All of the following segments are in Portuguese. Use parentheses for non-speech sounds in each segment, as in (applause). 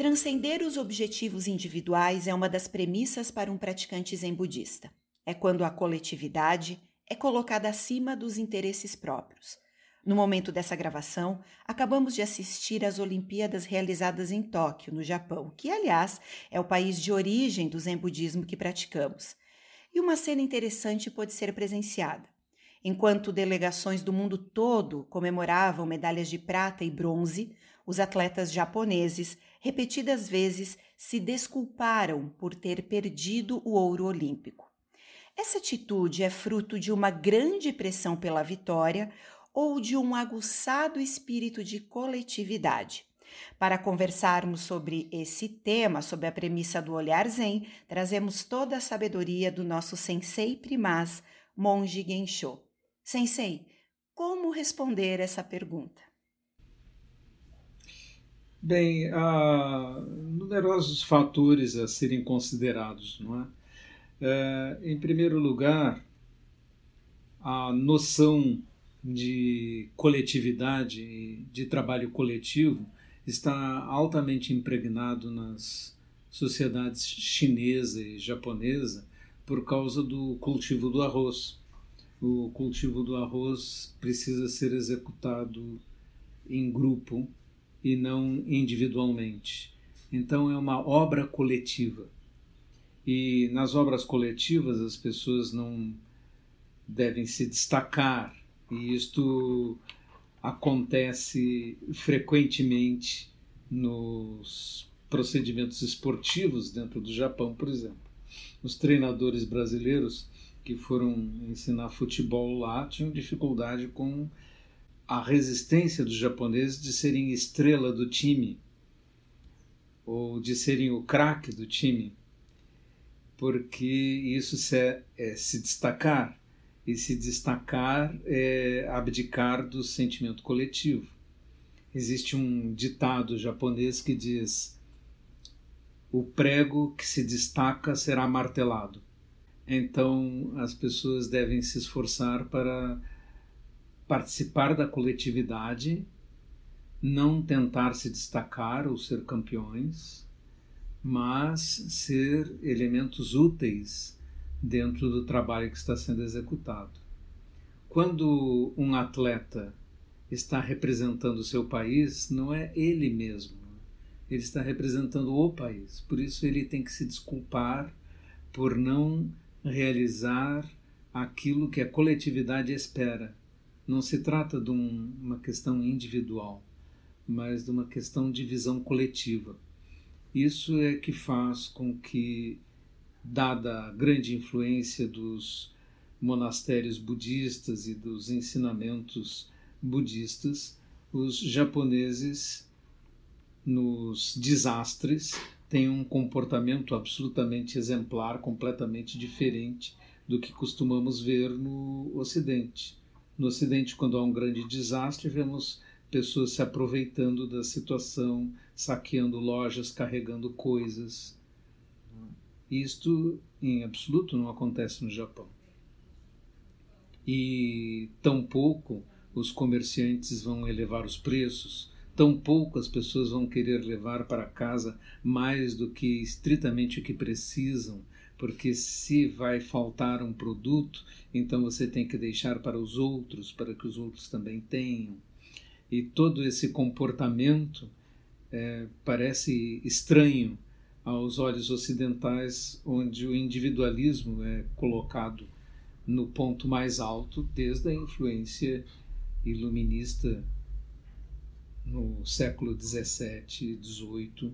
Transcender os objetivos individuais é uma das premissas para um praticante zen budista. É quando a coletividade é colocada acima dos interesses próprios. No momento dessa gravação, acabamos de assistir às Olimpíadas realizadas em Tóquio, no Japão, que, aliás, é o país de origem do Zen budismo que praticamos. E uma cena interessante pôde ser presenciada. Enquanto delegações do mundo todo comemoravam medalhas de prata e bronze, os atletas japoneses repetidas vezes se desculparam por ter perdido o ouro olímpico. Essa atitude é fruto de uma grande pressão pela vitória ou de um aguçado espírito de coletividade. Para conversarmos sobre esse tema, sobre a premissa do olhar zen, trazemos toda a sabedoria do nosso sensei primaz, Monge Gensho. Sensei, como responder essa pergunta? Bem, há numerosos fatores a serem considerados, não é? é em primeiro lugar, a noção de coletividade, de trabalho coletivo, está altamente impregnado nas sociedades chinesa e japonesa por causa do cultivo do arroz. O cultivo do arroz precisa ser executado em grupo e não individualmente. Então é uma obra coletiva. E nas obras coletivas as pessoas não devem se destacar e isto acontece frequentemente nos procedimentos esportivos dentro do Japão, por exemplo. Os treinadores brasileiros que foram ensinar futebol lá tinham dificuldade com a resistência dos japoneses de serem estrela do time ou de serem o craque do time, porque isso se, é, é se destacar e se destacar é abdicar do sentimento coletivo. Existe um ditado japonês que diz: o prego que se destaca será martelado. Então as pessoas devem se esforçar para participar da coletividade, não tentar se destacar ou ser campeões, mas ser elementos úteis dentro do trabalho que está sendo executado. Quando um atleta está representando o seu país, não é ele mesmo, ele está representando o país. Por isso ele tem que se desculpar por não realizar aquilo que a coletividade espera. Não se trata de um, uma questão individual, mas de uma questão de visão coletiva. Isso é que faz com que dada a grande influência dos monastérios budistas e dos ensinamentos budistas, os japoneses, nos desastres, têm um comportamento absolutamente exemplar, completamente diferente do que costumamos ver no Ocidente. No Ocidente, quando há um grande desastre, vemos pessoas se aproveitando da situação, saqueando lojas, carregando coisas isto, em absoluto, não acontece no Japão. E tampouco os comerciantes vão elevar os preços, tampouco as pessoas vão querer levar para casa mais do que estritamente o que precisam, porque se vai faltar um produto, então você tem que deixar para os outros, para que os outros também tenham. E todo esse comportamento é, parece estranho aos olhos ocidentais, onde o individualismo é colocado no ponto mais alto desde a influência iluminista no século 17 e 18,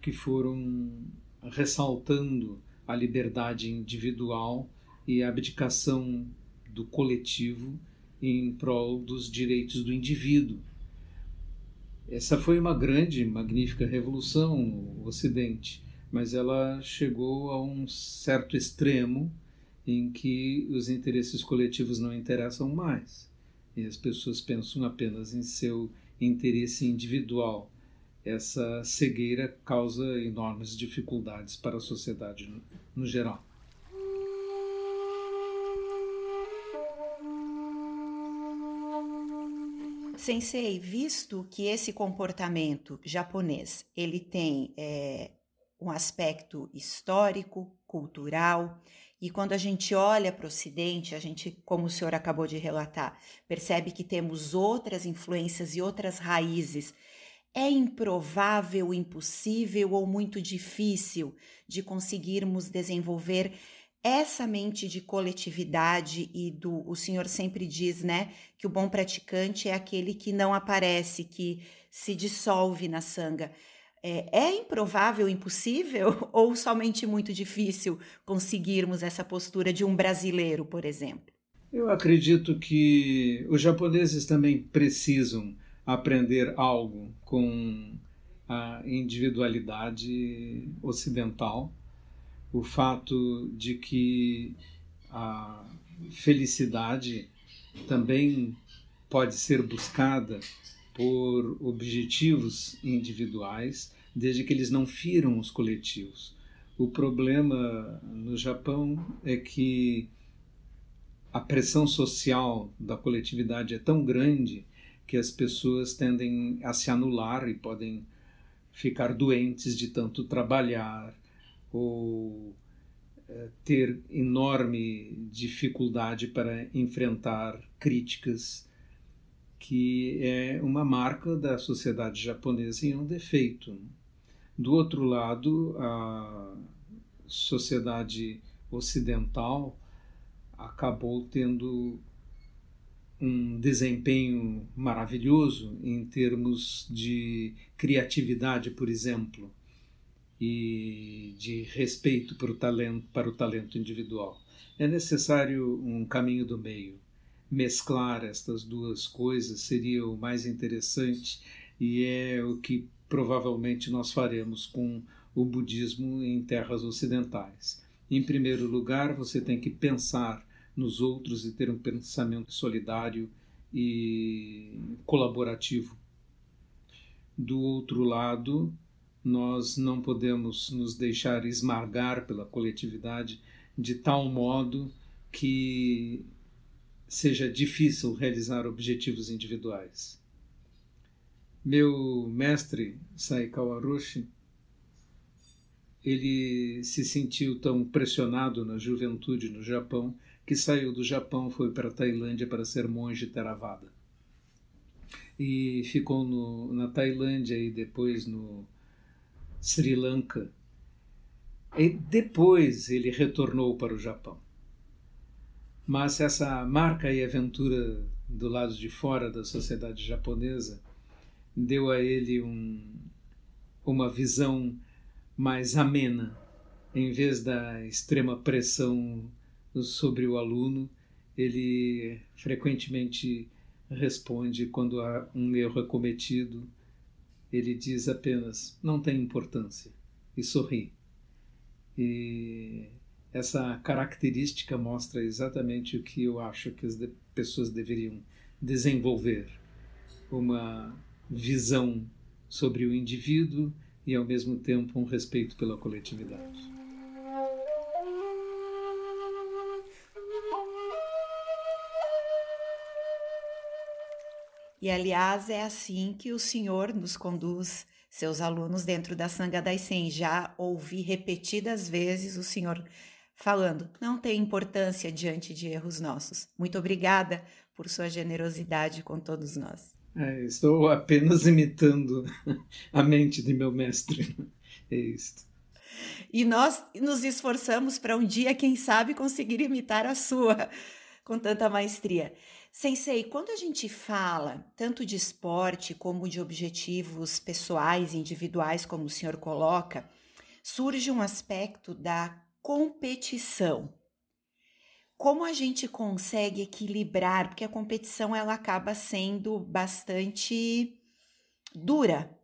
que foram ressaltando a liberdade individual e a abdicação do coletivo em prol dos direitos do indivíduo essa foi uma grande, magnífica revolução no Ocidente, mas ela chegou a um certo extremo em que os interesses coletivos não interessam mais e as pessoas pensam apenas em seu interesse individual. Essa cegueira causa enormes dificuldades para a sociedade no, geral. Sensei, visto que esse comportamento japonês ele tem é, um aspecto histórico, cultural, e quando a gente olha para o Ocidente, a gente, como o senhor acabou de relatar, percebe que temos outras influências e outras raízes. É improvável, impossível ou muito difícil de conseguirmos desenvolver essa mente de coletividade e do o senhor sempre diz, né, que o bom praticante é aquele que não aparece, que se dissolve na sanga. É, é improvável, impossível (laughs) ou somente muito difícil conseguirmos essa postura de um brasileiro, por exemplo? Eu acredito que os japoneses também precisam aprender algo com a individualidade ocidental o fato de que a felicidade também pode ser buscada por objetivos individuais, desde que eles não firam os coletivos. O problema no Japão é que a pressão social da coletividade é tão grande que as pessoas tendem a se anular e podem ficar doentes de tanto trabalhar, ou eh, ter enorme dificuldade para enfrentar críticas, que é uma marca da sociedade japonesa e um defeito. Do outro lado, a sociedade ocidental acabou tendo um desempenho maravilhoso em termos de criatividade, por exemplo e de respeito para o talento, para o talento individual. É necessário um caminho do meio. Mesclar estas duas coisas seria o mais interessante e é o que provavelmente nós faremos com o budismo em terras ocidentais. Em primeiro lugar, você tem que pensar nos outros e ter um pensamento solidário e colaborativo. Do outro lado, nós não podemos nos deixar esmagar pela coletividade de tal modo que seja difícil realizar objetivos individuais. Meu mestre, Saikawa Roshi, ele se sentiu tão pressionado na juventude no Japão que saiu do Japão, foi para a Tailândia para ser monge Theravada. E ficou no, na Tailândia e depois no Sri Lanka. E depois ele retornou para o Japão. Mas essa marca e aventura do lado de fora da sociedade japonesa deu a ele um, uma visão mais amena. Em vez da extrema pressão sobre o aluno, ele frequentemente responde quando há um erro é cometido ele diz apenas: não tem importância, e sorri. E essa característica mostra exatamente o que eu acho que as pessoas deveriam desenvolver: uma visão sobre o indivíduo e, ao mesmo tempo, um respeito pela coletividade. E aliás, é assim que o Senhor nos conduz seus alunos dentro da Sangha Daisen. Já ouvi repetidas vezes o Senhor falando: não tem importância diante de erros nossos. Muito obrigada por sua generosidade com todos nós. É, estou apenas imitando a mente de meu mestre. É isto. E nós nos esforçamos para um dia, quem sabe, conseguir imitar a sua com tanta maestria. Sensei, quando a gente fala tanto de esporte como de objetivos pessoais, individuais, como o senhor coloca, surge um aspecto da competição. Como a gente consegue equilibrar? Porque a competição ela acaba sendo bastante dura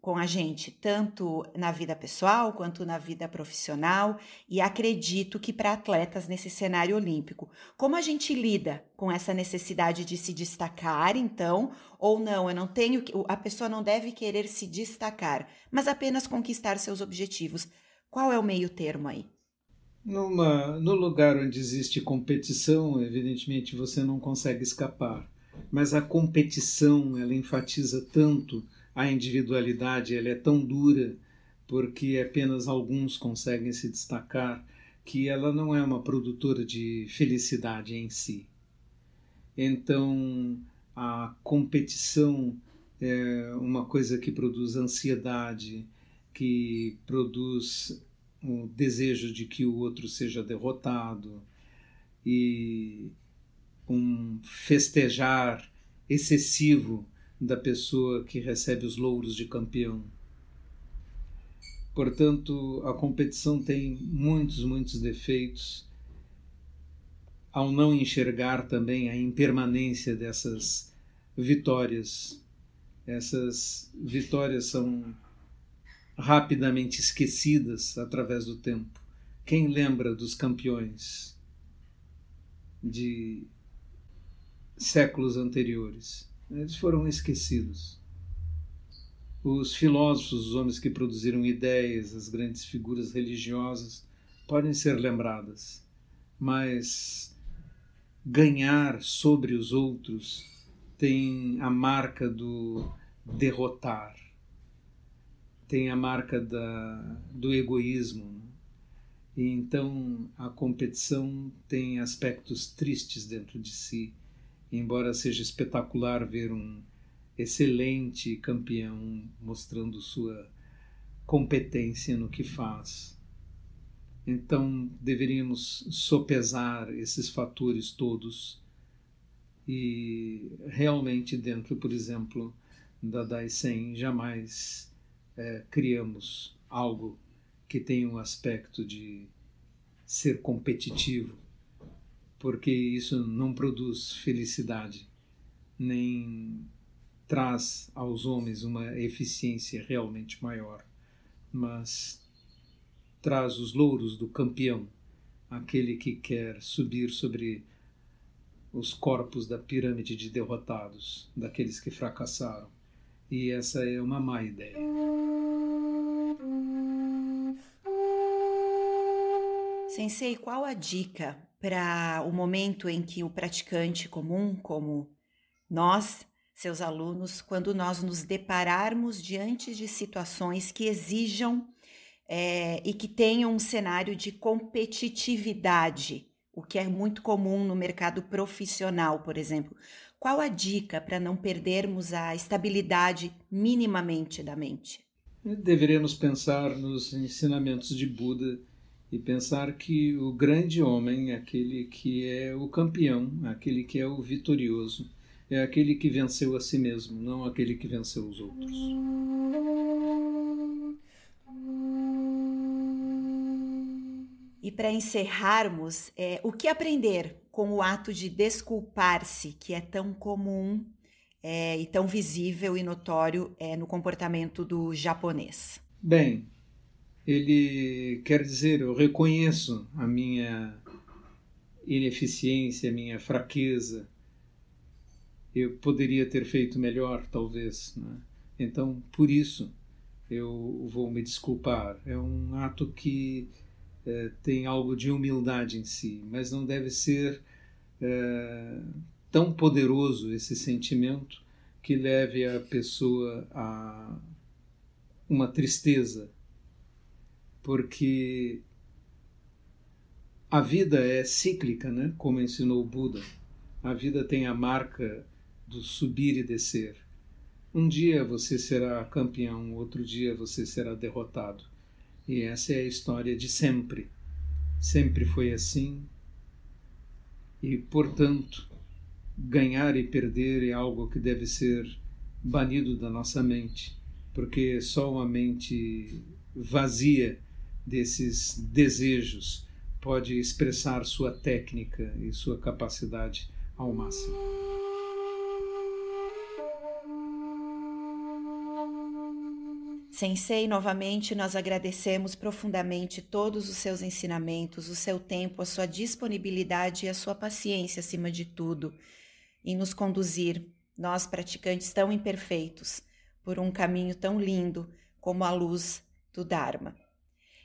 com a gente, tanto na vida pessoal quanto na vida profissional, e acredito que para atletas nesse cenário olímpico. Como a gente lida com essa necessidade de se destacar, então, ou não? Eu não tenho, a pessoa não deve querer se destacar, mas apenas conquistar seus objetivos. Qual é o meio termo aí? Numa, no lugar onde existe competição, evidentemente você não consegue escapar. mas a competição ela enfatiza tanto a individualidade, ela é tão dura porque apenas alguns conseguem se destacar que ela não é uma produtora de felicidade em si. Então, a competição é uma coisa que produz ansiedade, que produz o desejo de que o outro seja derrotado e um festejar excessivo da pessoa que recebe os louros de campeão. Portanto, a competição tem muitos, muitos defeitos. Ao não enxergar também a impermanência dessas vitórias, essas vitórias são rapidamente esquecidas através do tempo. Quem lembra dos campeões de séculos anteriores? Eles foram esquecidos. Os filósofos, os homens que produziram ideias, as grandes figuras religiosas, podem ser lembradas, mas ganhar sobre os outros tem a marca do derrotar, tem a marca da, do egoísmo. Né? E então a competição tem aspectos tristes dentro de si, embora seja espetacular ver um excelente campeão mostrando sua competência no que faz. Então deveríamos sopesar esses fatores todos e realmente dentro, por exemplo, da Daisen jamais é, criamos algo que tenha um aspecto de ser competitivo, porque isso não produz felicidade nem traz aos homens uma eficiência realmente maior, mas traz os louros do campeão, aquele que quer subir sobre os corpos da pirâmide de derrotados, daqueles que fracassaram. E essa é uma má ideia. Sensei, qual a dica para o momento em que o praticante comum, como nós, seus alunos, quando nós nos depararmos diante de situações que exijam é, e que tenham um cenário de competitividade, o que é muito comum no mercado profissional, por exemplo. Qual a dica para não perdermos a estabilidade minimamente da mente? Deveremos pensar nos ensinamentos de Buda e pensar que o grande homem, aquele que é o campeão, aquele que é o vitorioso, é aquele que venceu a si mesmo, não aquele que venceu os outros. E para encerrarmos, é, o que aprender com o ato de desculpar-se, que é tão comum é, e tão visível e notório é, no comportamento do japonês? Bem, ele quer dizer: eu reconheço a minha ineficiência, a minha fraqueza, eu poderia ter feito melhor, talvez. Né? Então, por isso, eu vou me desculpar. É um ato que é, tem algo de humildade em si, mas não deve ser é, tão poderoso esse sentimento que leve a pessoa a uma tristeza, porque a vida é cíclica, né? Como ensinou o Buda. A vida tem a marca do subir e descer. Um dia você será campeão, outro dia você será derrotado. E essa é a história de sempre. Sempre foi assim. E, portanto, ganhar e perder é algo que deve ser banido da nossa mente, porque só uma mente vazia desses desejos pode expressar sua técnica e sua capacidade ao máximo. Sensei, novamente nós agradecemos profundamente todos os seus ensinamentos, o seu tempo, a sua disponibilidade e a sua paciência acima de tudo em nos conduzir, nós praticantes tão imperfeitos, por um caminho tão lindo como a luz do Dharma.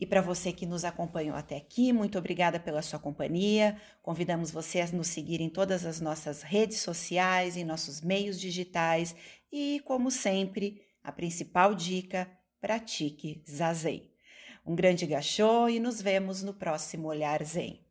E para você que nos acompanhou até aqui, muito obrigada pela sua companhia. Convidamos você a nos seguir em todas as nossas redes sociais, em nossos meios digitais e, como sempre, a principal dica: pratique zazen. Um grande gachô e nos vemos no próximo Olhar Zen.